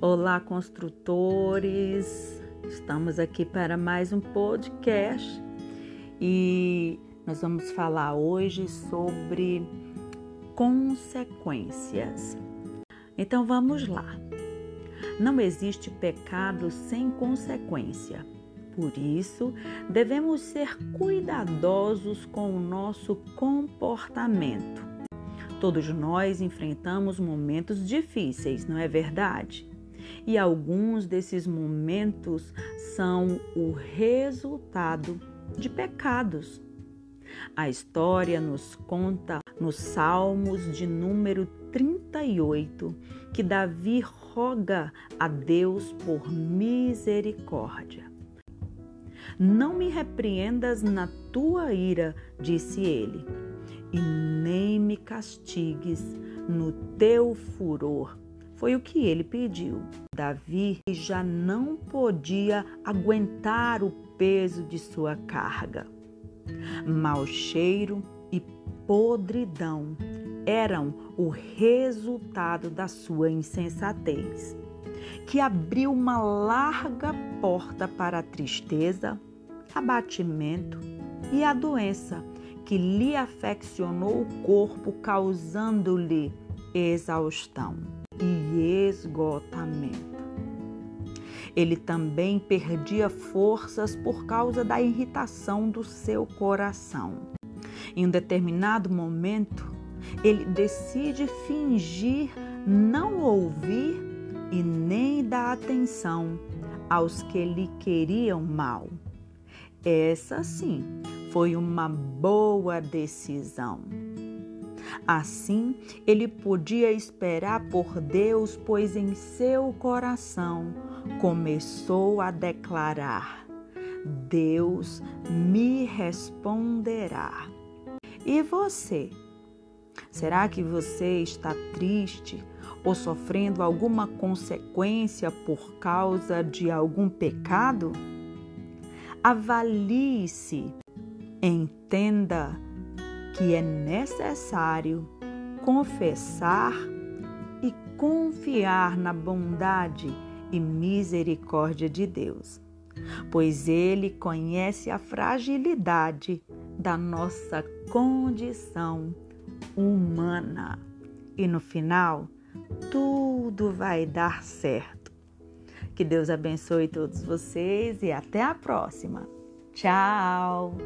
Olá, construtores! Estamos aqui para mais um podcast e nós vamos falar hoje sobre consequências. Então vamos lá. Não existe pecado sem consequência. Por isso, devemos ser cuidadosos com o nosso comportamento. Todos nós enfrentamos momentos difíceis, não é verdade? E alguns desses momentos são o resultado de pecados. A história nos conta nos Salmos de número 38 que Davi roga a Deus por misericórdia. Não me repreendas na tua ira, disse ele, e nem me castigues no teu furor foi o que ele pediu. Davi já não podia aguentar o peso de sua carga. Mau cheiro e podridão eram o resultado da sua insensatez, que abriu uma larga porta para a tristeza, abatimento e a doença que lhe afeccionou o corpo, causando-lhe exaustão e esgotamento. Ele também perdia forças por causa da irritação do seu coração. Em um determinado momento, ele decide fingir não ouvir e nem dar atenção aos que lhe queriam mal. Essa sim foi uma boa decisão. Assim, ele podia esperar por Deus, pois em seu coração começou a declarar: Deus me responderá. E você? Será que você está triste ou sofrendo alguma consequência por causa de algum pecado? Avalie-se, entenda que é necessário confessar e confiar na bondade e misericórdia de Deus, pois Ele conhece a fragilidade da nossa condição humana. E no final, tudo vai dar certo. Que Deus abençoe todos vocês e até a próxima. Tchau!